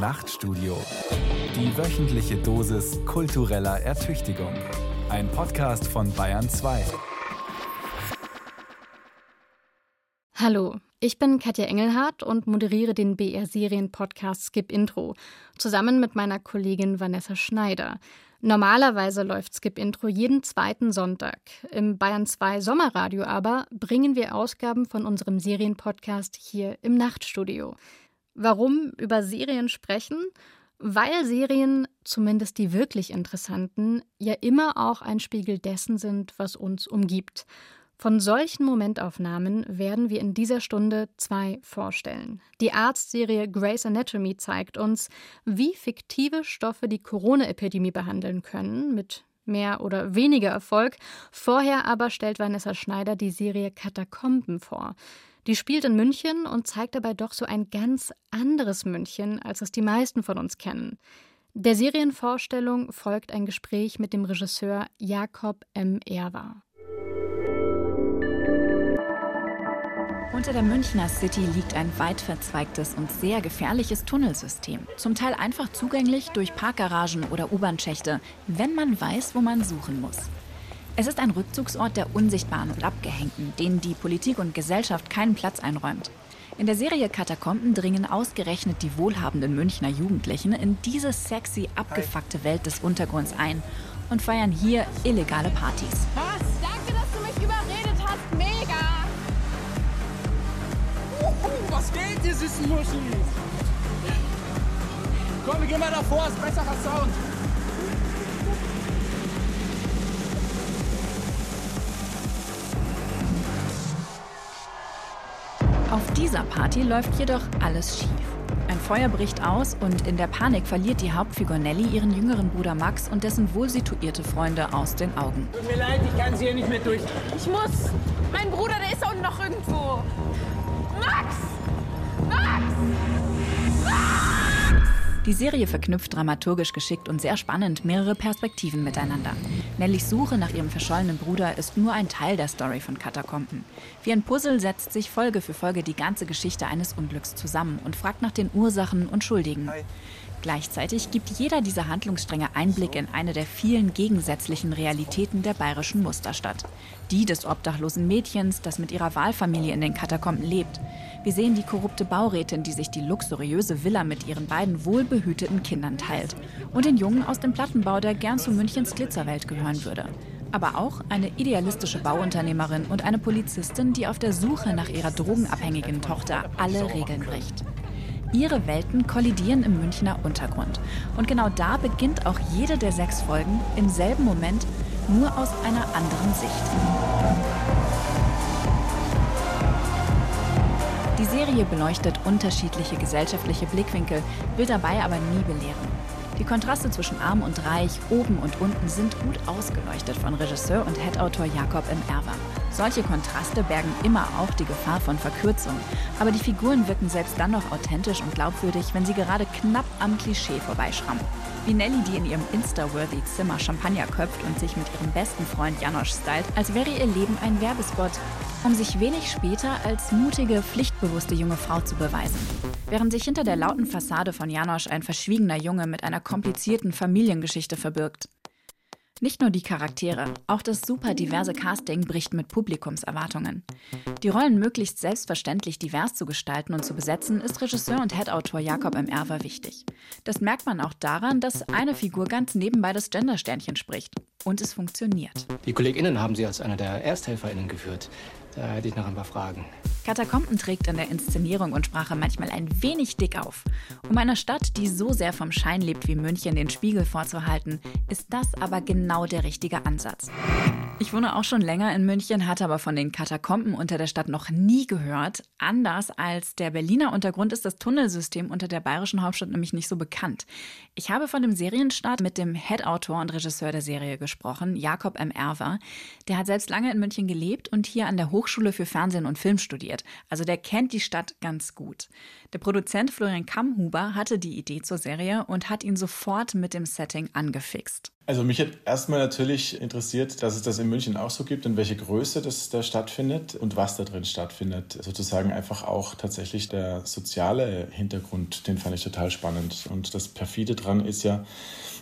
Nachtstudio. Die wöchentliche Dosis kultureller Ertüchtigung. Ein Podcast von Bayern 2. Hallo, ich bin Katja Engelhardt und moderiere den BR-Serien-Podcast Skip Intro, zusammen mit meiner Kollegin Vanessa Schneider. Normalerweise läuft Skip Intro jeden zweiten Sonntag. Im Bayern 2 Sommerradio aber bringen wir Ausgaben von unserem Serienpodcast hier im Nachtstudio. Warum über Serien sprechen? Weil Serien, zumindest die wirklich interessanten, ja immer auch ein Spiegel dessen sind, was uns umgibt. Von solchen Momentaufnahmen werden wir in dieser Stunde zwei vorstellen. Die Arztserie Grey's Anatomy zeigt uns, wie fiktive Stoffe die Corona-Epidemie behandeln können, mit mehr oder weniger Erfolg. Vorher aber stellt Vanessa Schneider die Serie Katakomben vor. Die spielt in München und zeigt dabei doch so ein ganz anderes München, als es die meisten von uns kennen. Der Serienvorstellung folgt ein Gespräch mit dem Regisseur Jakob M. Erwer. Unter der Münchner City liegt ein weit verzweigtes und sehr gefährliches Tunnelsystem. Zum Teil einfach zugänglich durch Parkgaragen oder U-Bahn-Schächte, wenn man weiß, wo man suchen muss. Es ist ein Rückzugsort der Unsichtbaren und Abgehängten, denen die Politik und Gesellschaft keinen Platz einräumt. In der Serie Katakomben dringen ausgerechnet die wohlhabenden Münchner Jugendlichen in diese sexy, abgefuckte Welt des Untergrunds ein und feiern hier illegale Partys. Was? Danke, dass du mich überredet hast. Mega! was geht, ihr süßen Muschis? Komm, wir gehen mal davor, ist besserer Sound. Auf dieser Party läuft jedoch alles schief. Ein Feuer bricht aus und in der Panik verliert die Hauptfigur Nelly ihren jüngeren Bruder Max und dessen wohlsituierte Freunde aus den Augen. Tut mir leid, ich kann sie hier nicht mehr durch. Ich muss. Mein Bruder, der ist unten noch irgendwo. Max! Die Serie verknüpft dramaturgisch geschickt und sehr spannend mehrere Perspektiven miteinander. Nellys Suche nach ihrem verschollenen Bruder ist nur ein Teil der Story von Katakomben. Wie ein Puzzle setzt sich Folge für Folge die ganze Geschichte eines Unglücks zusammen und fragt nach den Ursachen und Schuldigen. Gleichzeitig gibt jeder dieser Handlungsstränge Einblick in eine der vielen gegensätzlichen Realitäten der bayerischen Musterstadt. Die des obdachlosen Mädchens, das mit ihrer Wahlfamilie in den Katakomben lebt. Wir sehen die korrupte Baurätin, die sich die luxuriöse Villa mit ihren beiden wohlbehüteten Kindern teilt. Und den Jungen aus dem Plattenbau, der gern zu Münchens Glitzerwelt gehören würde. Aber auch eine idealistische Bauunternehmerin und eine Polizistin, die auf der Suche nach ihrer drogenabhängigen Tochter alle Regeln bricht. Ihre Welten kollidieren im Münchner Untergrund. Und genau da beginnt auch jede der sechs Folgen im selben Moment, nur aus einer anderen Sicht. Die Serie beleuchtet unterschiedliche gesellschaftliche Blickwinkel, will dabei aber nie belehren. Die Kontraste zwischen arm und reich, oben und unten sind gut ausgeleuchtet von Regisseur und Headautor Jakob M. Erwer. Solche Kontraste bergen immer auch die Gefahr von Verkürzung. Aber die Figuren wirken selbst dann noch authentisch und glaubwürdig, wenn sie gerade knapp am Klischee vorbeischrammen. Wie Nelly, die in ihrem Insta-worthy Zimmer Champagner köpft und sich mit ihrem besten Freund Janosch stylt, als wäre ihr Leben ein Werbespot um sich wenig später als mutige, pflichtbewusste junge Frau zu beweisen. Während sich hinter der lauten Fassade von Janosch ein verschwiegener Junge mit einer komplizierten Familiengeschichte verbirgt. Nicht nur die Charaktere, auch das super diverse Casting bricht mit Publikumserwartungen. Die Rollen möglichst selbstverständlich divers zu gestalten und zu besetzen, ist Regisseur und Headautor Jakob M. Erwer wichtig. Das merkt man auch daran, dass eine Figur ganz nebenbei das Gendersternchen spricht. Und es funktioniert. Die KollegInnen haben sie als einer der ErsthelferInnen geführt. Da hätte ich noch ein paar Fragen. Katakomben trägt in der Inszenierung und Sprache manchmal ein wenig dick auf. Um einer Stadt, die so sehr vom Schein lebt wie München, den Spiegel vorzuhalten, ist das aber genau der richtige Ansatz. Ich wohne auch schon länger in München, hatte aber von den Katakomben unter der Stadt noch nie gehört. Anders als der Berliner Untergrund ist das Tunnelsystem unter der bayerischen Hauptstadt nämlich nicht so bekannt. Ich habe von dem Serienstart mit dem Head-Autor und Regisseur der Serie gesprochen, Jakob M. Erwer. Der hat selbst lange in München gelebt und hier an der Hochschule für Fernsehen und Film studiert. Also der kennt die Stadt ganz gut. Der Produzent Florian Kammhuber hatte die Idee zur Serie und hat ihn sofort mit dem Setting angefixt. Also mich hat erstmal natürlich interessiert, dass es das in München auch so gibt und welche Größe das da stattfindet und was da drin stattfindet. Sozusagen einfach auch tatsächlich der soziale Hintergrund, den fand ich total spannend. Und das perfide dran ist ja,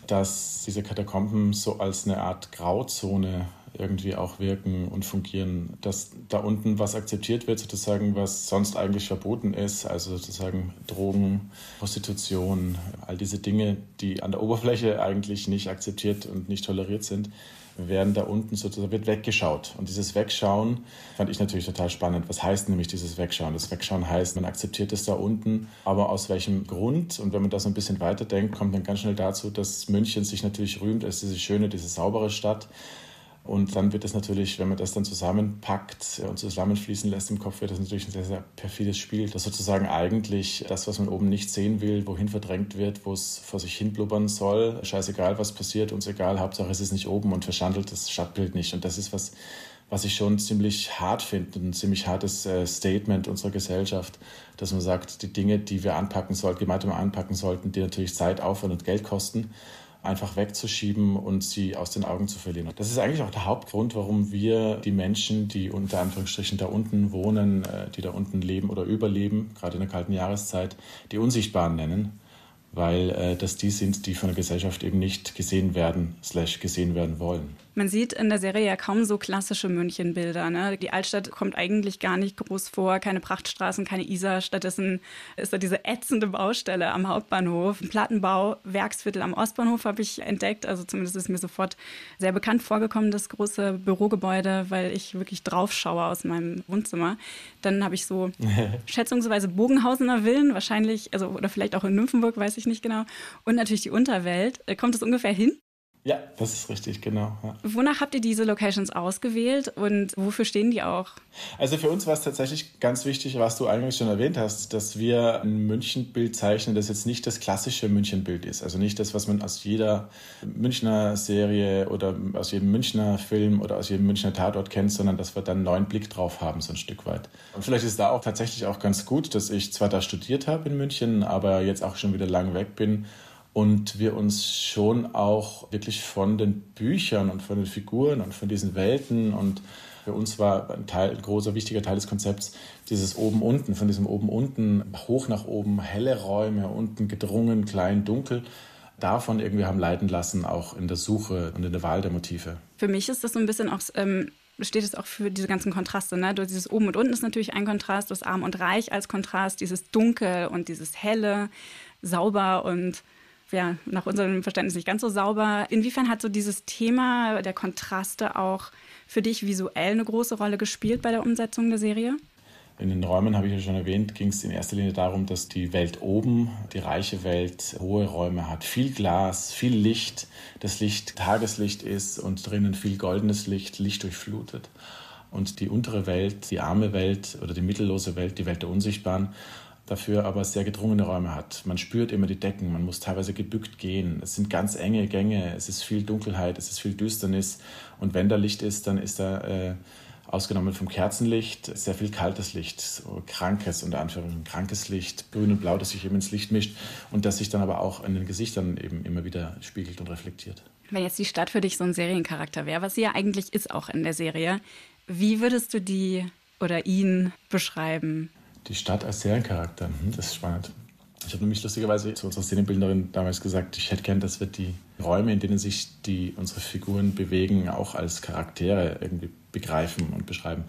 dass diese Katakomben so als eine Art Grauzone irgendwie auch wirken und fungieren, dass da unten was akzeptiert wird, sozusagen, was sonst eigentlich verboten ist, also sozusagen Drogen, Prostitution, all diese Dinge, die an der Oberfläche eigentlich nicht akzeptiert und nicht toleriert sind, werden da unten sozusagen wird weggeschaut. Und dieses Wegschauen fand ich natürlich total spannend. Was heißt nämlich dieses Wegschauen? Das Wegschauen heißt, man akzeptiert es da unten, aber aus welchem Grund? Und wenn man das ein bisschen weiterdenkt, kommt dann ganz schnell dazu, dass München sich natürlich rühmt als diese schöne, diese saubere Stadt. Und dann wird es natürlich, wenn man das dann zusammenpackt und zusammenfließen lässt im Kopf, wird das natürlich ein sehr, sehr perfides Spiel, das sozusagen eigentlich das, was man oben nicht sehen will, wohin verdrängt wird, wo es vor sich hin blubbern soll, scheißegal, was passiert, uns egal, Hauptsache es ist nicht oben und verschandelt das Stadtbild nicht. Und das ist was, was ich schon ziemlich hart finde, ein ziemlich hartes äh, Statement unserer Gesellschaft, dass man sagt, die Dinge, die wir anpacken sollten, gemeinsam anpacken sollten, die natürlich Zeit, Aufwand und Geld kosten, einfach wegzuschieben und sie aus den Augen zu verlieren. Das ist eigentlich auch der Hauptgrund, warum wir die Menschen, die unter Anführungsstrichen da unten wohnen, äh, die da unten leben oder überleben, gerade in der kalten Jahreszeit, die Unsichtbaren nennen, weil äh, das die sind, die von der Gesellschaft eben nicht gesehen werden, slash gesehen werden wollen. Man sieht in der Serie ja kaum so klassische Münchenbilder. Ne? Die Altstadt kommt eigentlich gar nicht groß vor, keine Prachtstraßen, keine Isar. Stattdessen ist da diese ätzende Baustelle am Hauptbahnhof. Ein Plattenbau, Werksviertel am Ostbahnhof habe ich entdeckt. Also zumindest ist mir sofort sehr bekannt vorgekommen, das große Bürogebäude, weil ich wirklich drauf schaue aus meinem Wohnzimmer. Dann habe ich so schätzungsweise Bogenhausener Villen, wahrscheinlich, also oder vielleicht auch in Nymphenburg, weiß ich nicht genau. Und natürlich die Unterwelt. Kommt es ungefähr hin? Ja, das ist richtig, genau. Ja. Wonach habt ihr diese Locations ausgewählt und wofür stehen die auch? Also für uns war es tatsächlich ganz wichtig, was du eigentlich schon erwähnt hast, dass wir ein Münchenbild zeichnen, das jetzt nicht das klassische Münchenbild ist. Also nicht das, was man aus jeder Münchner Serie oder aus jedem Münchner Film oder aus jedem Münchner Tatort kennt, sondern dass wir dann einen neuen Blick drauf haben, so ein Stück weit. Und vielleicht ist da auch tatsächlich auch ganz gut, dass ich zwar da studiert habe in München, aber jetzt auch schon wieder lang weg bin und wir uns schon auch wirklich von den Büchern und von den Figuren und von diesen Welten und für uns war ein, Teil, ein großer, wichtiger Teil des Konzepts dieses Oben-Unten, von diesem Oben-Unten, hoch nach oben, helle Räume, unten gedrungen, klein, dunkel. Davon irgendwie haben leiten lassen, auch in der Suche und in der Wahl der Motive. Für mich ist das so ein bisschen auch, ähm, steht es auch für diese ganzen Kontraste. Ne? Dieses Oben und Unten ist natürlich ein Kontrast, das Arm und Reich als Kontrast, dieses Dunkel und dieses Helle, sauber und ja, nach unserem Verständnis nicht ganz so sauber. Inwiefern hat so dieses Thema der Kontraste auch für dich visuell eine große Rolle gespielt bei der Umsetzung der Serie? In den Räumen, habe ich ja schon erwähnt, ging es in erster Linie darum, dass die Welt oben, die reiche Welt, hohe Räume hat. Viel Glas, viel Licht, das Licht Tageslicht ist und drinnen viel goldenes Licht, Licht durchflutet. Und die untere Welt, die arme Welt oder die mittellose Welt, die Welt der Unsichtbaren, dafür aber sehr gedrungene Räume hat. Man spürt immer die Decken, man muss teilweise gebückt gehen. Es sind ganz enge Gänge, es ist viel Dunkelheit, es ist viel Düsternis. Und wenn da Licht ist, dann ist da, äh, ausgenommen vom Kerzenlicht, sehr viel kaltes Licht, so krankes, unter Anführungszeichen krankes Licht, grün und blau, das sich eben ins Licht mischt und das sich dann aber auch in den Gesichtern eben immer wieder spiegelt und reflektiert. Wenn jetzt die Stadt für dich so ein Seriencharakter wäre, was sie ja eigentlich ist auch in der Serie, wie würdest du die oder ihn beschreiben? Die Stadt als Seriencharakter, hm, das ist spannend. Ich habe nämlich lustigerweise zu unserer Szenenbildnerin damals gesagt, ich hätte gern, dass wir die Räume, in denen sich die, unsere Figuren bewegen, auch als Charaktere irgendwie begreifen und beschreiben.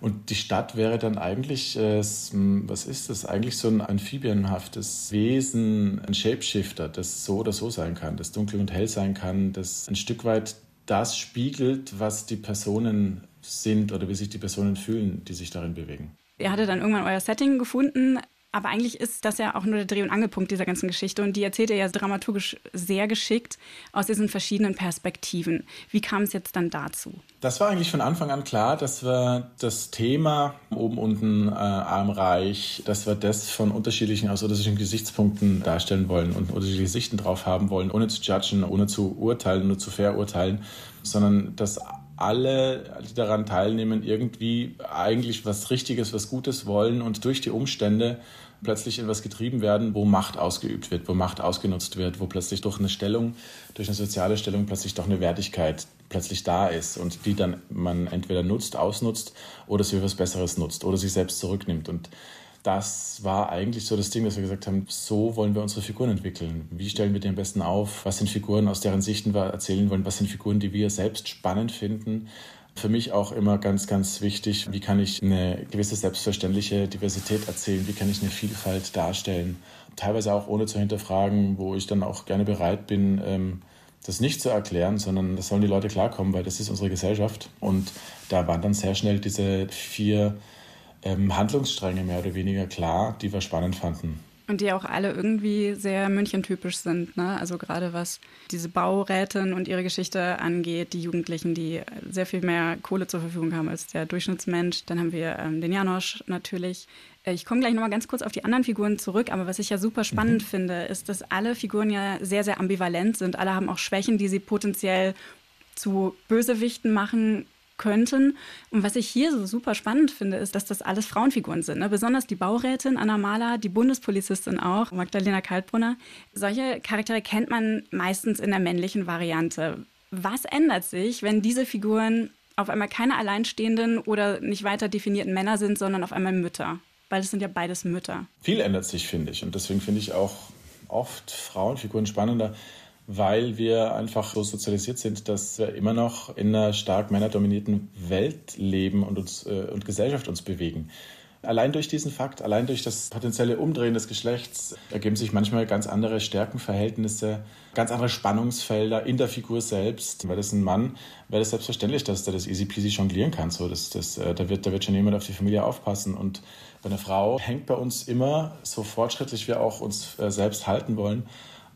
Und die Stadt wäre dann eigentlich, äh, was ist das? Eigentlich so ein amphibienhaftes Wesen, ein Shapeshifter, das so oder so sein kann, das dunkel und hell sein kann, das ein Stück weit das spiegelt, was die Personen sind oder wie sich die Personen fühlen, die sich darin bewegen. Ihr hattet dann irgendwann euer Setting gefunden, aber eigentlich ist das ja auch nur der Dreh- und Angelpunkt dieser ganzen Geschichte. Und die erzählt ihr ja dramaturgisch sehr geschickt aus diesen verschiedenen Perspektiven. Wie kam es jetzt dann dazu? Das war eigentlich von Anfang an klar, dass wir das Thema oben, unten, äh, armreich, dass wir das von unterschiedlichen, aus unterschiedlichen Gesichtspunkten darstellen wollen und unterschiedliche Sichten drauf haben wollen, ohne zu judgen, ohne zu urteilen, nur zu verurteilen, sondern dass alle, die daran teilnehmen, irgendwie eigentlich was Richtiges, was Gutes wollen und durch die Umstände plötzlich in was getrieben werden, wo Macht ausgeübt wird, wo Macht ausgenutzt wird, wo plötzlich durch eine Stellung, durch eine soziale Stellung plötzlich doch eine Wertigkeit plötzlich da ist und die dann man entweder nutzt, ausnutzt oder sie für was Besseres nutzt oder sich selbst zurücknimmt. Und das war eigentlich so das Ding, dass wir gesagt haben, so wollen wir unsere Figuren entwickeln. Wie stellen wir die am besten auf? Was sind Figuren, aus deren Sichten wir erzählen wollen? Was sind Figuren, die wir selbst spannend finden? Für mich auch immer ganz, ganz wichtig, wie kann ich eine gewisse selbstverständliche Diversität erzählen? Wie kann ich eine Vielfalt darstellen? Teilweise auch ohne zu hinterfragen, wo ich dann auch gerne bereit bin, ähm, das nicht zu erklären, sondern das sollen die Leute klarkommen, weil das ist unsere Gesellschaft. Und da waren dann sehr schnell diese vier ähm, Handlungsstränge mehr oder weniger klar, die wir spannend fanden. Und die auch alle irgendwie sehr münchentypisch sind. Ne? Also gerade was diese Baurätin und ihre Geschichte angeht, die Jugendlichen, die sehr viel mehr Kohle zur Verfügung haben als der Durchschnittsmensch. Dann haben wir ähm, den Janosch natürlich. Äh, ich komme gleich nochmal ganz kurz auf die anderen Figuren zurück, aber was ich ja super spannend mhm. finde, ist, dass alle Figuren ja sehr, sehr ambivalent sind. Alle haben auch Schwächen, die sie potenziell zu Bösewichten machen könnten. Und was ich hier so super spannend finde, ist, dass das alles Frauenfiguren sind. Ne? Besonders die Baurätin Anna Mahler, die Bundespolizistin auch, Magdalena Kaltbrunner. Solche Charaktere kennt man meistens in der männlichen Variante. Was ändert sich, wenn diese Figuren auf einmal keine alleinstehenden oder nicht weiter definierten Männer sind, sondern auf einmal Mütter? Weil es sind ja beides Mütter. Viel ändert sich, finde ich. Und deswegen finde ich auch oft Frauenfiguren spannender weil wir einfach so sozialisiert sind, dass wir immer noch in einer stark männerdominierten Welt leben und, uns, äh, und Gesellschaft uns bewegen. Allein durch diesen Fakt, allein durch das potenzielle Umdrehen des Geschlechts ergeben sich manchmal ganz andere Stärkenverhältnisse, ganz andere Spannungsfelder in der Figur selbst. Weil das ein Mann, wäre das selbstverständlich, dass der das easy peasy jonglieren kann. So, das, das, äh, da, wird, da wird schon jemand auf die Familie aufpassen. Und bei einer Frau hängt bei uns immer, so fortschrittlich wir auch uns äh, selbst halten wollen,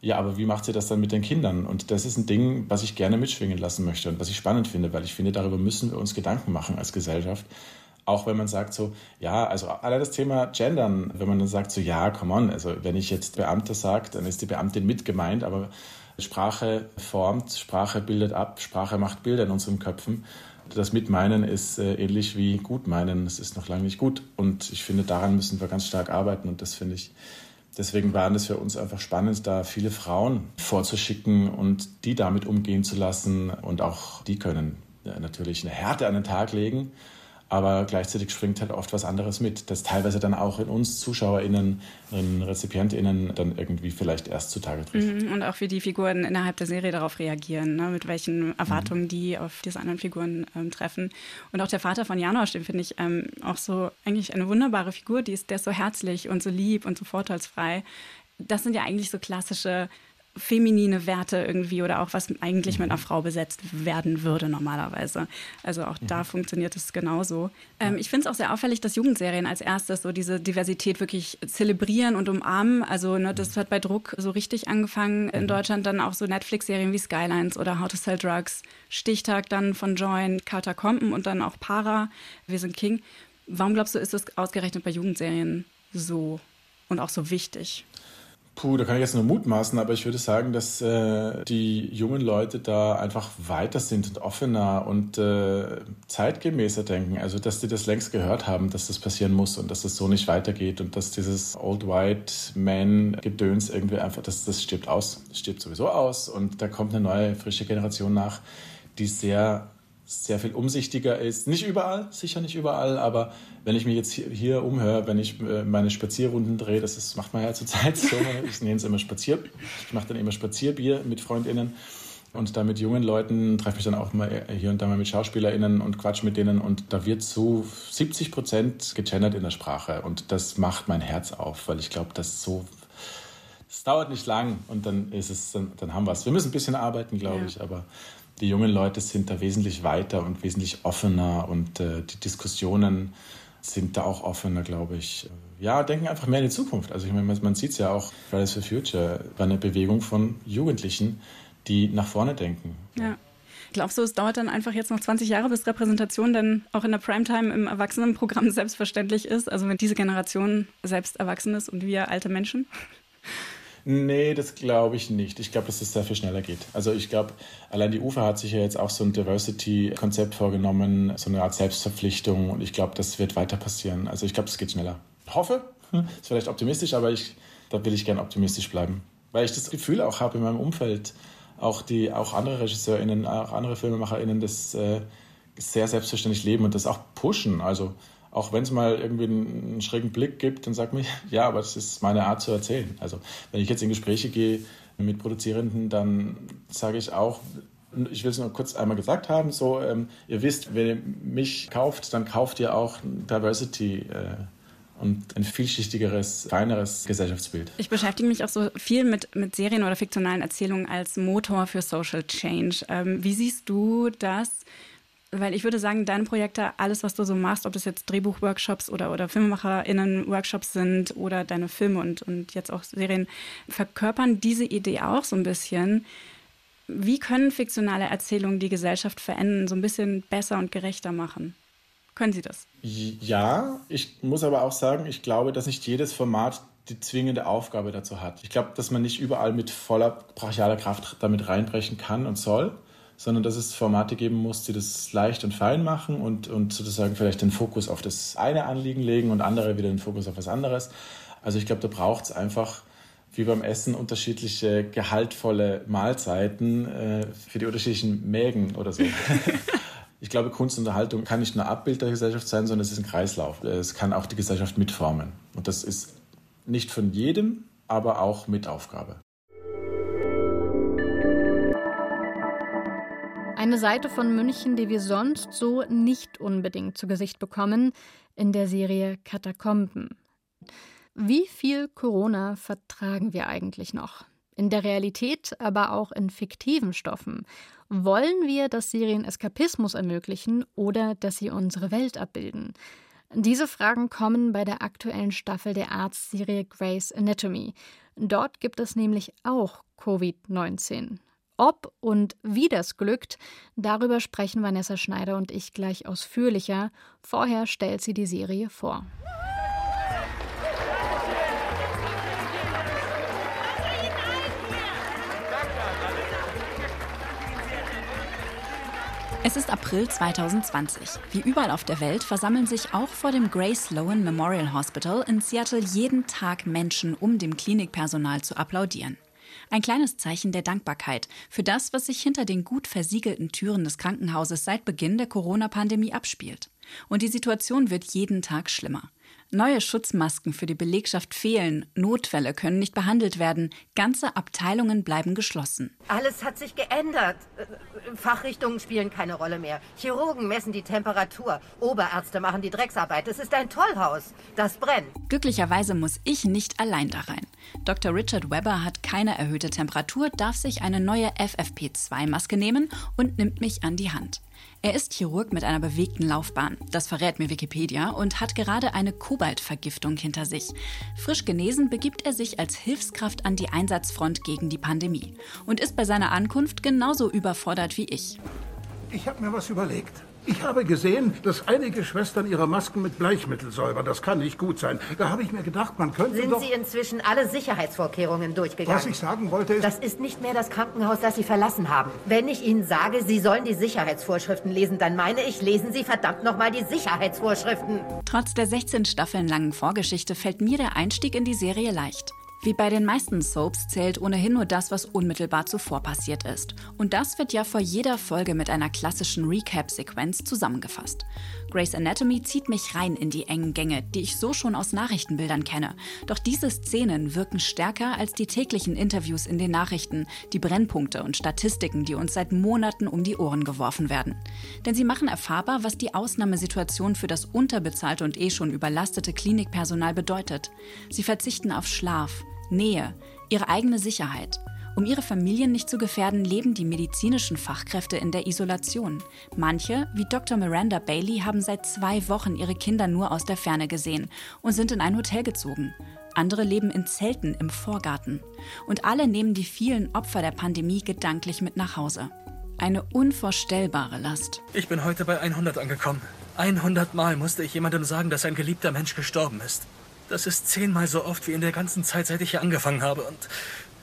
ja, aber wie macht sie das dann mit den Kindern? Und das ist ein Ding, was ich gerne mitschwingen lassen möchte und was ich spannend finde, weil ich finde, darüber müssen wir uns Gedanken machen als Gesellschaft. Auch wenn man sagt so, ja, also allein das Thema Gendern, wenn man dann sagt so, ja, come on, also wenn ich jetzt Beamter sage, dann ist die Beamtin mit gemeint, aber Sprache formt, Sprache bildet ab, Sprache macht Bilder in unseren Köpfen. Das Mitmeinen ist äh, ähnlich wie Gutmeinen, es ist noch lange nicht gut. Und ich finde, daran müssen wir ganz stark arbeiten und das finde ich Deswegen waren es für uns einfach spannend, da viele Frauen vorzuschicken und die damit umgehen zu lassen. Und auch die können natürlich eine Härte an den Tag legen aber gleichzeitig springt halt oft was anderes mit, das teilweise dann auch in uns ZuschauerInnen, in RezipientInnen dann irgendwie vielleicht erst zutage trifft. Mhm, und auch wie die Figuren innerhalb der Serie darauf reagieren, ne? mit welchen Erwartungen mhm. die auf diese anderen Figuren ähm, treffen. Und auch der Vater von Janosch, den finde ich ähm, auch so eigentlich eine wunderbare Figur, die ist, der ist so herzlich und so lieb und so vorteilsfrei. Das sind ja eigentlich so klassische feminine Werte irgendwie oder auch was eigentlich mit einer Frau besetzt werden würde normalerweise. Also auch da mhm. funktioniert es genauso. Ähm, ich finde es auch sehr auffällig, dass Jugendserien als erstes so diese Diversität wirklich zelebrieren und umarmen. Also ne, das hat bei Druck so richtig angefangen in mhm. Deutschland, dann auch so Netflix-Serien wie Skylines oder How to Sell Drugs, Stichtag dann von Join, Carter Compen und dann auch Para, Wir sind King. Warum glaubst du, ist das ausgerechnet bei Jugendserien so und auch so wichtig? Puh, da kann ich jetzt nur mutmaßen, aber ich würde sagen, dass äh, die jungen Leute da einfach weiter sind und offener und äh, zeitgemäßer denken. Also, dass die das längst gehört haben, dass das passieren muss und dass das so nicht weitergeht und dass dieses Old White Man-Gedöns irgendwie einfach, das, das stirbt aus, das stirbt sowieso aus und da kommt eine neue, frische Generation nach, die sehr sehr viel umsichtiger ist. Nicht überall, sicher nicht überall, aber wenn ich mich jetzt hier, hier umhöre, wenn ich äh, meine Spazierrunden drehe, das ist, macht man ja zurzeit so, ich nenne es immer Spazier, ich mache dann immer Spazierbier mit FreundInnen und da mit jungen Leuten treffe ich dann auch mal hier und da mal mit SchauspielerInnen und quatsch mit denen und da wird so 70 Prozent gegendert in der Sprache und das macht mein Herz auf, weil ich glaube, dass so es dauert nicht lang und dann ist es, dann, dann haben wir es. Wir müssen ein bisschen arbeiten, glaube ja. ich, aber die jungen Leute sind da wesentlich weiter und wesentlich offener und äh, die Diskussionen sind da auch offener, glaube ich. Ja, denken einfach mehr in die Zukunft. Also ich meine, man sieht es ja auch, Fridays for Future war eine Bewegung von Jugendlichen, die nach vorne denken. Ja. Glaubst du, es dauert dann einfach jetzt noch 20 Jahre, bis Repräsentation dann auch in der Primetime im Erwachsenenprogramm selbstverständlich ist? Also wenn diese Generation selbst erwachsen ist und wir alte Menschen? Nee, das glaube ich nicht. Ich glaube, dass es sehr viel schneller geht. Also ich glaube, allein die UFA hat sich ja jetzt auch so ein Diversity-Konzept vorgenommen, so eine Art Selbstverpflichtung und ich glaube, das wird weiter passieren. Also ich glaube, das geht schneller. Hoffe, Hm, ist vielleicht optimistisch, aber ich, da will ich gern optimistisch bleiben. Weil ich das Gefühl auch habe in meinem Umfeld, auch die, auch andere RegisseurInnen, auch andere FilmemacherInnen, das äh, sehr selbstverständlich leben und das auch pushen. Also auch wenn es mal irgendwie einen, schrägen Blick gibt, dann sagt man, ja, aber das ist meine Art zu erzählen. Also wenn ich jetzt in Gespräche gehe mit Produzierenden, dann sage ich auch, ich will es nur kurz einmal gesagt haben, so, ähm, ihr wisst, wenn ihr mich kauft, dann kauft ihr auch Diversity. Äh, und ein vielschichtigeres, feineres Gesellschaftsbild. Ich beschäftige mich auch so viel mit, mit Serien oder fiktionalen Erzählungen als Motor für Social Change. Ähm, wie siehst du das? Weil ich würde sagen, deine Projekte, alles, was du so machst, ob das jetzt Drehbuchworkshops oder, oder FilmemacherInnen-Workshops sind oder deine Filme und, und jetzt auch Serien, verkörpern diese Idee auch so ein bisschen. Wie können fiktionale Erzählungen die Gesellschaft verändern, so ein bisschen besser und gerechter machen? Können Sie das? Ja, ich muss aber auch sagen, ich glaube, dass nicht jedes Format die zwingende Aufgabe dazu hat. Ich glaube, dass man nicht überall mit voller brachialer Kraft damit reinbrechen kann und soll sondern dass es Formate geben muss, die das leicht und fein machen und, und sozusagen vielleicht den Fokus auf das eine Anliegen legen und andere wieder den Fokus auf was anderes. Also ich glaube, da braucht es einfach wie beim Essen unterschiedliche gehaltvolle Mahlzeiten äh, für die unterschiedlichen Mägen oder so. ich glaube, Kunstunterhaltung kann nicht nur Abbild der Gesellschaft sein, sondern es ist ein Kreislauf. Es kann auch die Gesellschaft mitformen. Und das ist nicht von jedem, aber auch mit Aufgabe. Eine Seite von München, die wir sonst so nicht unbedingt zu Gesicht bekommen, in der Serie Katakomben. Wie viel Corona vertragen wir eigentlich noch? In der Realität, aber auch in fiktiven Stoffen. Wollen wir, dass Serien Eskapismus ermöglichen oder dass sie unsere Welt abbilden? Diese Fragen kommen bei der aktuellen Staffel der Arztserie Grey's Anatomy. Dort gibt es nämlich auch Covid-19. Ob und wie das glückt, darüber sprechen Vanessa Schneider und ich gleich ausführlicher. Vorher stellt sie die Serie vor. Es ist April 2020. Wie überall auf der Welt versammeln sich auch vor dem Grace Sloan Memorial Hospital in Seattle jeden Tag Menschen, um dem Klinikpersonal zu applaudieren. Ein kleines Zeichen der Dankbarkeit für das, was sich hinter den gut versiegelten Türen des Krankenhauses seit Beginn der Corona-Pandemie abspielt. Und die Situation wird jeden Tag schlimmer. Neue Schutzmasken für die Belegschaft fehlen, Notfälle können nicht behandelt werden, ganze Abteilungen bleiben geschlossen. Alles hat sich geändert. Äh, Fachrichtungen spielen keine Rolle mehr. Chirurgen messen die Temperatur, Oberärzte machen die Drecksarbeit. Es ist ein Tollhaus. Das brennt. Glücklicherweise muss ich nicht allein da rein. Dr. Richard Webber hat keine erhöhte Temperatur, darf sich eine neue FFP2-Maske nehmen und nimmt mich an die Hand. Er ist Chirurg mit einer bewegten Laufbahn, das verrät mir Wikipedia, und hat gerade eine Kobaltvergiftung hinter sich. Frisch genesen begibt er sich als Hilfskraft an die Einsatzfront gegen die Pandemie und ist bei seiner Ankunft genauso überfordert wie ich. Ich habe mir was überlegt. Ich habe gesehen, dass einige Schwestern ihre Masken mit Bleichmittel säubern. Das kann nicht gut sein. Da habe ich mir gedacht, man könnte Sind doch... Sie inzwischen alle Sicherheitsvorkehrungen durchgegangen? Was ich sagen wollte ist... Das ist nicht mehr das Krankenhaus, das Sie verlassen haben. Wenn ich Ihnen sage, Sie sollen die Sicherheitsvorschriften lesen, dann meine ich, lesen Sie verdammt nochmal die Sicherheitsvorschriften. Trotz der 16 Staffeln langen Vorgeschichte fällt mir der Einstieg in die Serie leicht. Wie bei den meisten Soaps zählt ohnehin nur das, was unmittelbar zuvor passiert ist. Und das wird ja vor jeder Folge mit einer klassischen Recap-Sequenz zusammengefasst. Grey's Anatomy zieht mich rein in die engen Gänge, die ich so schon aus Nachrichtenbildern kenne. Doch diese Szenen wirken stärker als die täglichen Interviews in den Nachrichten, die Brennpunkte und Statistiken, die uns seit Monaten um die Ohren geworfen werden. Denn sie machen erfahrbar, was die Ausnahmesituation für das unterbezahlte und eh schon überlastete Klinikpersonal bedeutet. Sie verzichten auf Schlaf, Nähe, ihre eigene Sicherheit. Um ihre Familien nicht zu gefährden, leben die medizinischen Fachkräfte in der Isolation. Manche, wie Dr. Miranda Bailey, haben seit zwei Wochen ihre Kinder nur aus der Ferne gesehen und sind in ein Hotel gezogen. Andere leben in Zelten im Vorgarten. Und alle nehmen die vielen Opfer der Pandemie gedanklich mit nach Hause. Eine unvorstellbare Last. Ich bin heute bei 100 angekommen. 100 Mal musste ich jemandem sagen, dass ein geliebter Mensch gestorben ist. Das ist zehnmal so oft wie in der ganzen Zeit, seit ich hier angefangen habe. Und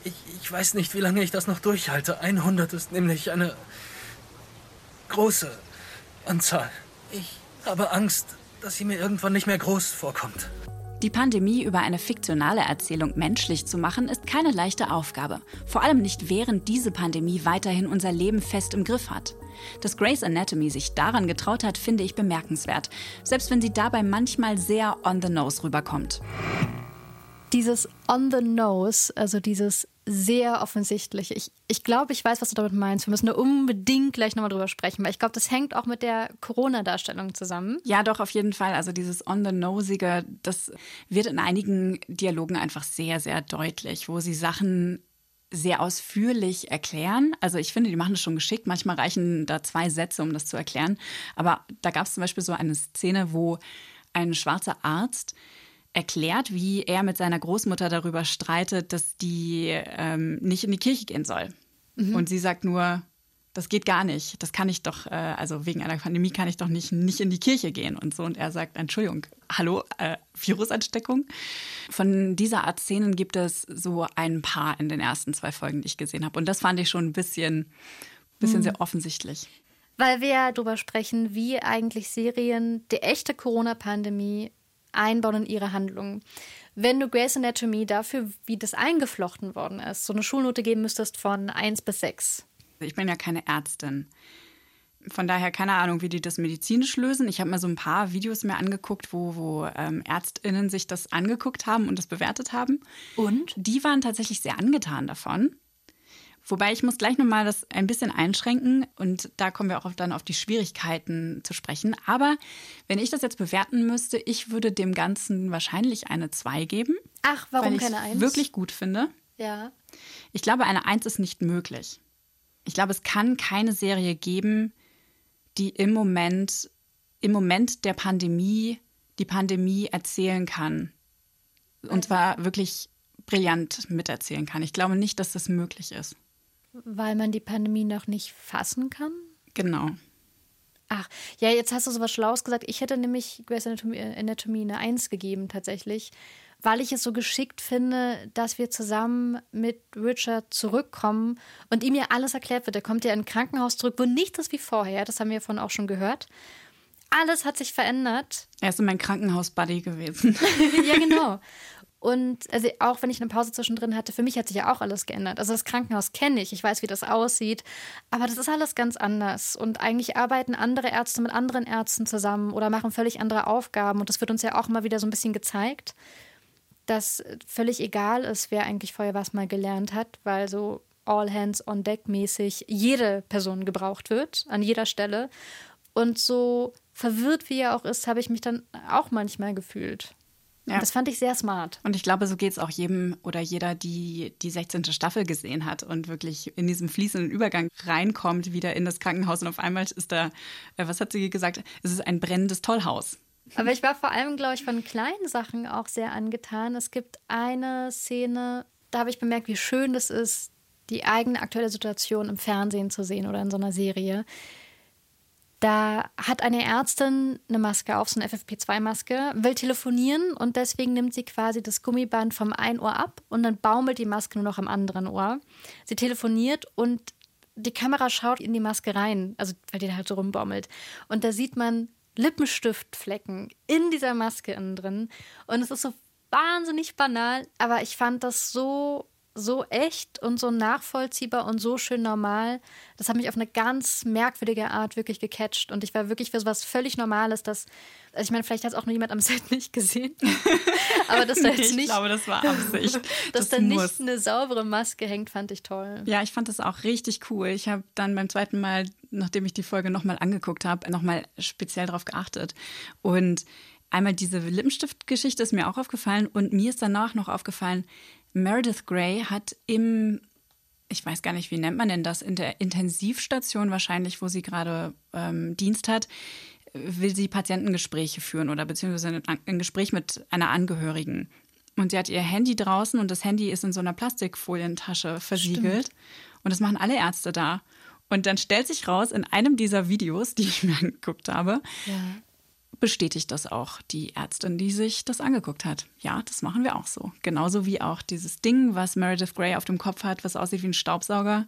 ich, ich weiß nicht, wie lange ich das noch durchhalte. 100 ist nämlich eine große Anzahl. Ich habe Angst, dass sie mir irgendwann nicht mehr groß vorkommt. Die Pandemie über eine fiktionale Erzählung menschlich zu machen, ist keine leichte Aufgabe. Vor allem nicht während diese Pandemie weiterhin unser Leben fest im Griff hat. Dass Grey's Anatomy sich daran getraut hat, finde ich bemerkenswert, selbst wenn sie dabei manchmal sehr on the nose rüberkommt. Dieses on the nose, also dieses sehr offensichtliche. Ich, ich glaube, ich weiß, was du damit meinst. Wir müssen da unbedingt gleich nochmal drüber sprechen, weil ich glaube, das hängt auch mit der Corona-Darstellung zusammen. Ja, doch, auf jeden Fall. Also dieses on the nosige, das wird in einigen Dialogen einfach sehr, sehr deutlich, wo sie Sachen sehr ausführlich erklären. Also ich finde, die machen das schon geschickt. Manchmal reichen da zwei Sätze, um das zu erklären. Aber da gab es zum Beispiel so eine Szene, wo ein schwarzer Arzt erklärt, wie er mit seiner Großmutter darüber streitet, dass die ähm, nicht in die Kirche gehen soll. Mhm. Und sie sagt nur, das geht gar nicht. Das kann ich doch, äh, also wegen einer Pandemie kann ich doch nicht, nicht in die Kirche gehen und so. Und er sagt, Entschuldigung, hallo, äh, Virusansteckung. Von dieser Art Szenen gibt es so ein paar in den ersten zwei Folgen, die ich gesehen habe. Und das fand ich schon ein bisschen, bisschen mhm. sehr offensichtlich. Weil wir ja darüber sprechen, wie eigentlich Serien die echte Corona-Pandemie einbauen in ihre Handlungen. Wenn du Grey's Anatomy dafür, wie das eingeflochten worden ist, so eine Schulnote geben müsstest von 1 bis 6. Ich bin ja keine Ärztin. Von daher keine Ahnung, wie die das medizinisch lösen. Ich habe mir so ein paar Videos mir angeguckt, wo, wo ähm, ÄrztInnen sich das angeguckt haben und das bewertet haben. Und? Die waren tatsächlich sehr angetan davon. Wobei ich muss gleich nochmal das ein bisschen einschränken und da kommen wir auch dann auf die Schwierigkeiten zu sprechen. Aber wenn ich das jetzt bewerten müsste, ich würde dem Ganzen wahrscheinlich eine 2 geben. Ach, warum weil keine 1? wirklich gut finde. Ja. Ich glaube, eine 1 ist nicht möglich. Ich glaube, es kann keine Serie geben, die im Moment, im Moment der Pandemie die Pandemie erzählen kann. Und zwar wirklich brillant miterzählen kann. Ich glaube nicht, dass das möglich ist. Weil man die Pandemie noch nicht fassen kann? Genau. Ach, ja, jetzt hast du so was Schlaues gesagt. Ich hätte nämlich Grey's Anatomy, äh, Anatomy eine Eins gegeben, tatsächlich, weil ich es so geschickt finde, dass wir zusammen mit Richard zurückkommen und ihm ja alles erklärt wird. Er kommt ja in ein Krankenhaus zurück, wo nichts ist wie vorher. Das haben wir vorhin auch schon gehört. Alles hat sich verändert. Er ist in mein Krankenhaus-Buddy gewesen. ja, genau. Und also auch wenn ich eine Pause zwischendrin hatte, für mich hat sich ja auch alles geändert. Also das Krankenhaus kenne ich, ich weiß, wie das aussieht, aber das ist alles ganz anders. Und eigentlich arbeiten andere Ärzte mit anderen Ärzten zusammen oder machen völlig andere Aufgaben. Und das wird uns ja auch mal wieder so ein bisschen gezeigt, dass völlig egal ist, wer eigentlich vorher was mal gelernt hat, weil so all hands on deck mäßig jede Person gebraucht wird, an jeder Stelle. Und so verwirrt wie er auch ist, habe ich mich dann auch manchmal gefühlt. Ja. Das fand ich sehr smart. Und ich glaube, so geht es auch jedem oder jeder, die die 16. Staffel gesehen hat und wirklich in diesem fließenden Übergang reinkommt, wieder in das Krankenhaus und auf einmal ist da, äh, was hat sie gesagt? Es ist ein brennendes Tollhaus. Aber ich war vor allem, glaube ich, von kleinen Sachen auch sehr angetan. Es gibt eine Szene, da habe ich bemerkt, wie schön das ist, die eigene aktuelle Situation im Fernsehen zu sehen oder in so einer Serie. Da hat eine Ärztin eine Maske auf, so eine FFP2-Maske, will telefonieren und deswegen nimmt sie quasi das Gummiband vom einen Ohr ab und dann baumelt die Maske nur noch am anderen Ohr. Sie telefoniert und die Kamera schaut in die Maske rein, also weil die da halt so rumbaumelt. Und da sieht man Lippenstiftflecken in dieser Maske innen drin. Und es ist so wahnsinnig banal, aber ich fand das so so echt und so nachvollziehbar und so schön normal. Das hat mich auf eine ganz merkwürdige Art wirklich gecatcht. Und ich war wirklich für so was völlig Normales, dass, also ich meine, vielleicht hat es auch nur jemand am Set nicht gesehen. Aber dass da jetzt nicht. Ich glaube, das war Absicht. dass das da nicht eine saubere Maske hängt, fand ich toll. Ja, ich fand das auch richtig cool. Ich habe dann beim zweiten Mal, nachdem ich die Folge nochmal angeguckt habe, nochmal speziell darauf geachtet. Und einmal diese Lippenstiftgeschichte ist mir auch aufgefallen und mir ist danach noch aufgefallen, Meredith Grey hat im, ich weiß gar nicht, wie nennt man denn das, in der Intensivstation wahrscheinlich, wo sie gerade ähm, Dienst hat, will sie Patientengespräche führen oder beziehungsweise ein Gespräch mit einer Angehörigen. Und sie hat ihr Handy draußen und das Handy ist in so einer Plastikfolientasche versiegelt. Stimmt. Und das machen alle Ärzte da. Und dann stellt sich raus, in einem dieser Videos, die ich mir angeguckt habe, ja bestätigt das auch die Ärztin, die sich das angeguckt hat. Ja, das machen wir auch so. Genauso wie auch dieses Ding, was Meredith Grey auf dem Kopf hat, was aussieht wie ein Staubsauger,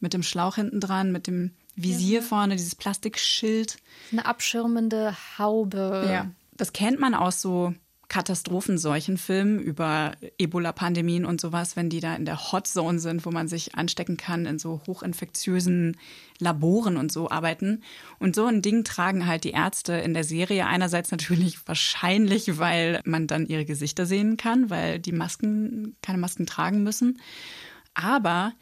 mit dem Schlauch hinten dran, mit dem Visier ja. vorne, dieses Plastikschild. Eine abschirmende Haube. Ja, das kennt man aus so Katastrophenseuchenfilmen über Ebola-Pandemien und sowas, wenn die da in der Hotzone sind, wo man sich anstecken kann, in so hochinfektiösen Laboren und so arbeiten. Und so ein Ding tragen halt die Ärzte in der Serie. Einerseits natürlich wahrscheinlich, weil man dann ihre Gesichter sehen kann, weil die Masken keine Masken tragen müssen. Aber